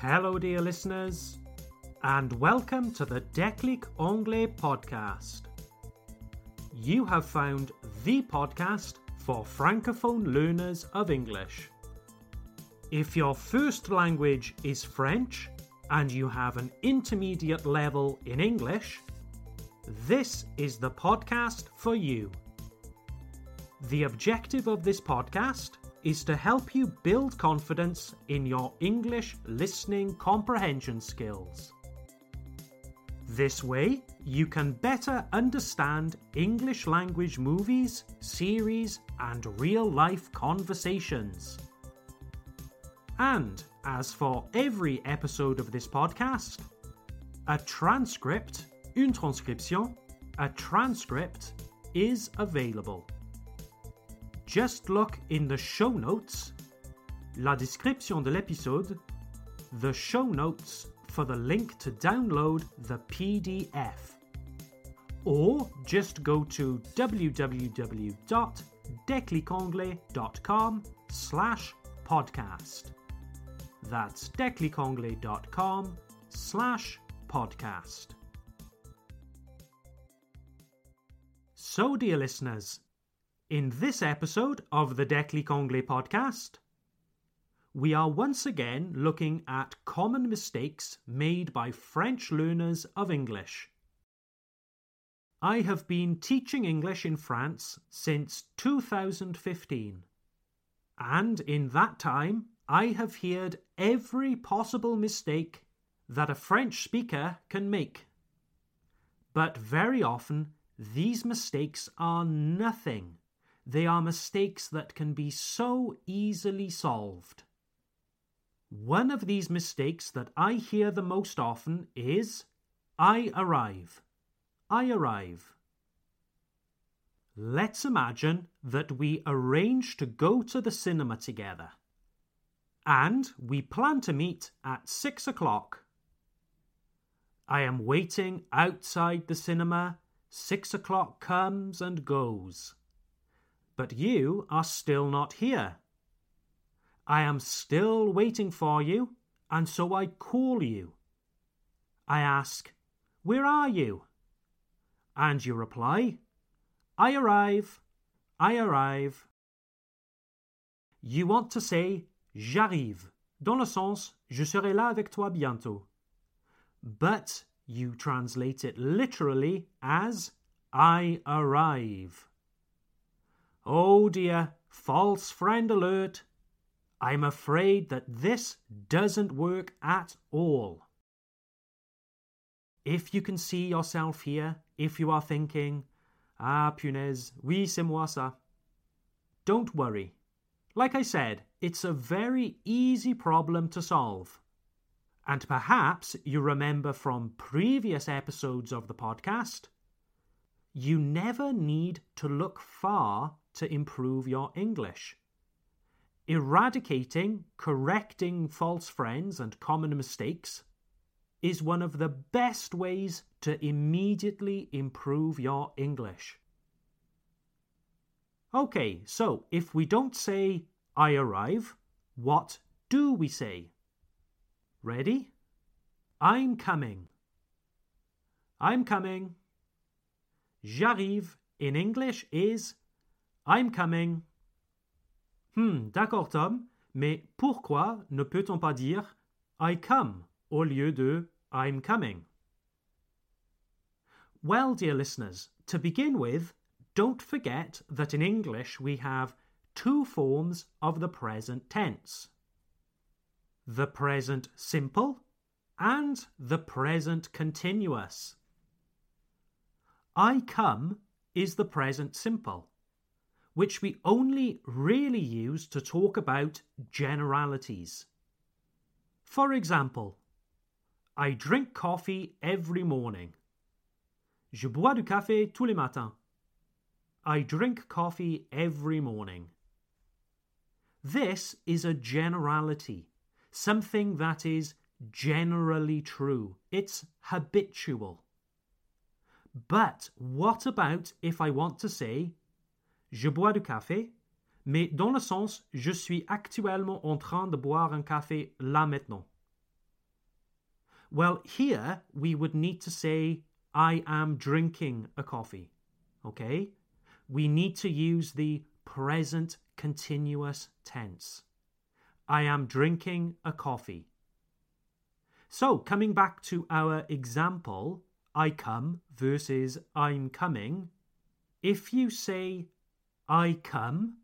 Hello, dear listeners, and welcome to the Déclic Anglais podcast. You have found the podcast for Francophone learners of English. If your first language is French and you have an intermediate level in English, this is the podcast for you. The objective of this podcast is to help you build confidence in your English listening comprehension skills. This way, you can better understand English language movies, series, and real life conversations. And as for every episode of this podcast, a transcript, une transcription, a transcript is available. Just look in the show notes, la description de l'épisode, the show notes for the link to download the PDF. Or just go to www.declicanglais.com slash podcast. That's declicanglais.com slash podcast. So, dear listeners, in this episode of the Déclic Anglais podcast, we are once again looking at common mistakes made by French learners of English. I have been teaching English in France since 2015, and in that time I have heard every possible mistake that a French speaker can make. But very often, these mistakes are nothing they are mistakes that can be so easily solved. One of these mistakes that I hear the most often is I arrive. I arrive. Let's imagine that we arrange to go to the cinema together. And we plan to meet at six o'clock. I am waiting outside the cinema. Six o'clock comes and goes but you are still not here. I am still waiting for you, and so I call you. I ask, Where are you? And you reply, I arrive, I arrive. You want to say j'arrive, dans le sens je serai là avec toi bientôt. But you translate it literally as I arrive. Oh dear, false friend alert. I'm afraid that this doesn't work at all. If you can see yourself here, if you are thinking, ah, punaise, oui, c'est moi ça. Don't worry. Like I said, it's a very easy problem to solve. And perhaps you remember from previous episodes of the podcast, you never need to look far to improve your English. Eradicating, correcting false friends and common mistakes is one of the best ways to immediately improve your English. Okay, so if we don't say I arrive, what do we say? Ready? I'm coming. I'm coming. J'arrive in English is I'm coming. Hmm, d'accord Tom, mais pourquoi ne peut-on pas dire I come au lieu de I'm coming? Well, dear listeners, to begin with, don't forget that in English we have two forms of the present tense the present simple and the present continuous. I come is the present simple which we only really use to talk about generalities. For example, I drink coffee every morning. Je bois du café tous les matins. I drink coffee every morning. This is a generality, something that is generally true. It's habitual. But what about if I want to say je bois du café, mais dans le sens je suis actuellement en train de boire un café là maintenant. Well, here we would need to say, I am drinking a coffee. Okay? We need to use the present continuous tense. I am drinking a coffee. So, coming back to our example, I come versus I'm coming, if you say I come,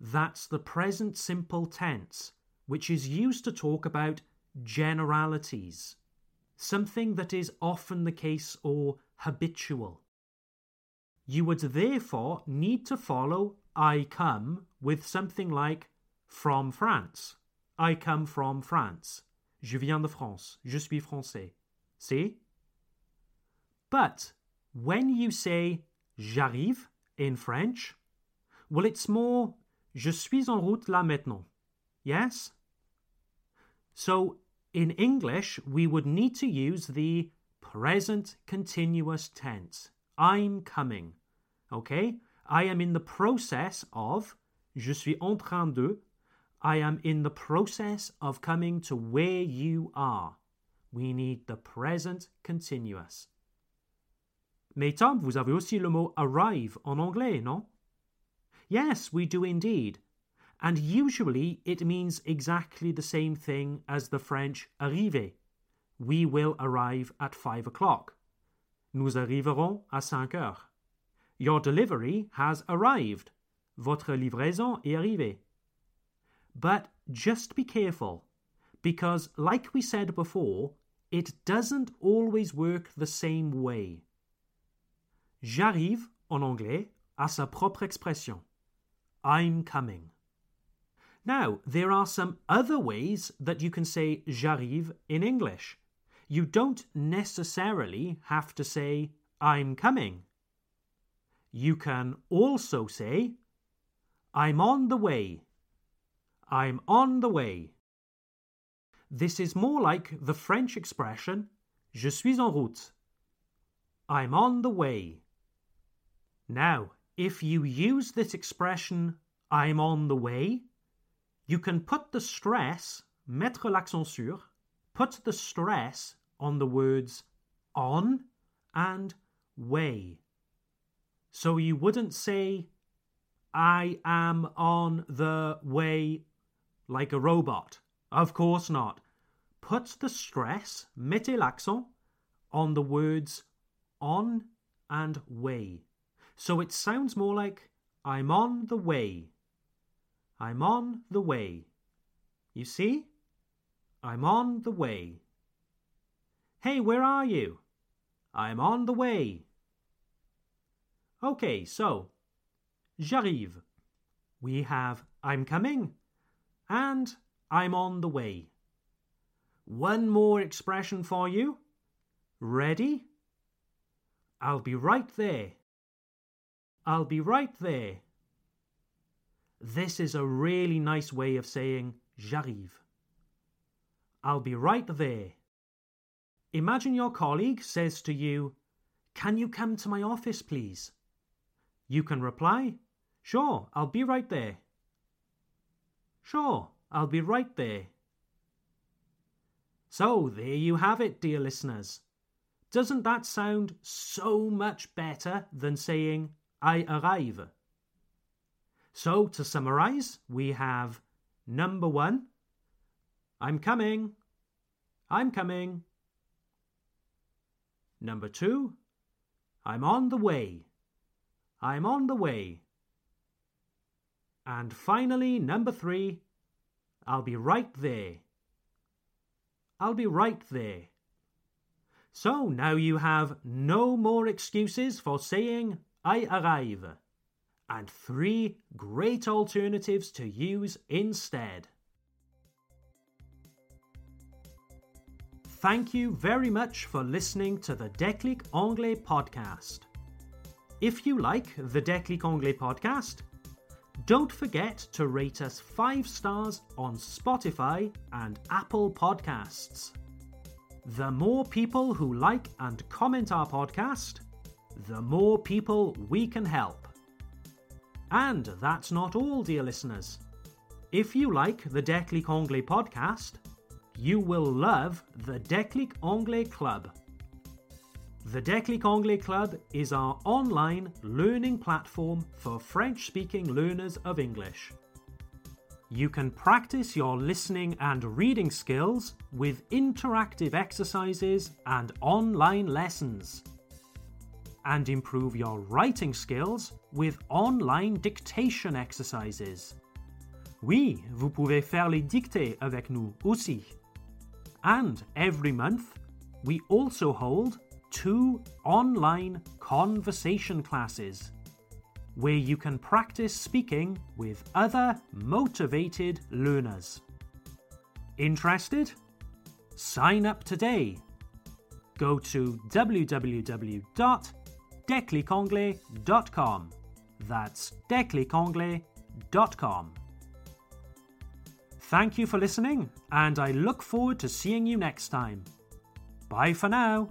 that's the present simple tense, which is used to talk about generalities, something that is often the case or habitual. You would therefore need to follow I come with something like from France. I come from France. Je viens de France. Je suis français. See? But when you say j'arrive in French, well, it's more je suis en route là maintenant. Yes? So in English, we would need to use the present continuous tense. I'm coming. Okay? I am in the process of, je suis en train de, I am in the process of coming to where you are. We need the present continuous. Mais Tom, vous avez aussi le mot arrive en anglais, non? Yes, we do indeed. And usually it means exactly the same thing as the French arriver. We will arrive at five o'clock. Nous arriverons à cinq heures. Your delivery has arrived. Votre livraison est arrivée. But just be careful, because, like we said before, it doesn't always work the same way. J'arrive, en anglais, a sa propre expression. I'm coming. Now, there are some other ways that you can say j'arrive in English. You don't necessarily have to say I'm coming. You can also say I'm on the way. I'm on the way. This is more like the French expression Je suis en route. I'm on the way. Now, if you use this expression I'm on the way, you can put the stress, mettre l'accent sur, put the stress on the words on and way. So you wouldn't say, I am on the way like a robot. Of course not. Put the stress, mettez l'accent, on the words on and way. So it sounds more like I'm on the way. I'm on the way. You see? I'm on the way. Hey, where are you? I'm on the way. Okay, so j'arrive. We have I'm coming and I'm on the way. One more expression for you. Ready? I'll be right there. I'll be right there. This is a really nice way of saying j'arrive. I'll be right there. Imagine your colleague says to you, Can you come to my office, please? You can reply, Sure, I'll be right there. Sure, I'll be right there. So, there you have it, dear listeners. Doesn't that sound so much better than saying, I arrive? So, to summarize, we have number one, I'm coming. I'm coming. Number two, I'm on the way. I'm on the way. And finally, number three, I'll be right there. I'll be right there. So now you have no more excuses for saying I arrive, and three great alternatives to use instead. Thank you very much for listening to the Déclic Anglais podcast. If you like the Déclic Anglais podcast, don't forget to rate us 5 stars on Spotify and Apple Podcasts. The more people who like and comment our podcast, the more people we can help. And that's not all, dear listeners. If you like the Déclic Anglais podcast, you will love the Déclic Anglais Club. The Déclic Anglais Club is our online learning platform for French speaking learners of English. You can practice your listening and reading skills with interactive exercises and online lessons. And improve your writing skills with online dictation exercises. Oui, vous pouvez faire les dictées avec nous aussi. And every month, we also hold two online conversation classes where you can practice speaking with other motivated learners. Interested? Sign up today. Go to www.declicanglais.com. That's declicanglais.com. Thank you for listening, and I look forward to seeing you next time. Bye for now.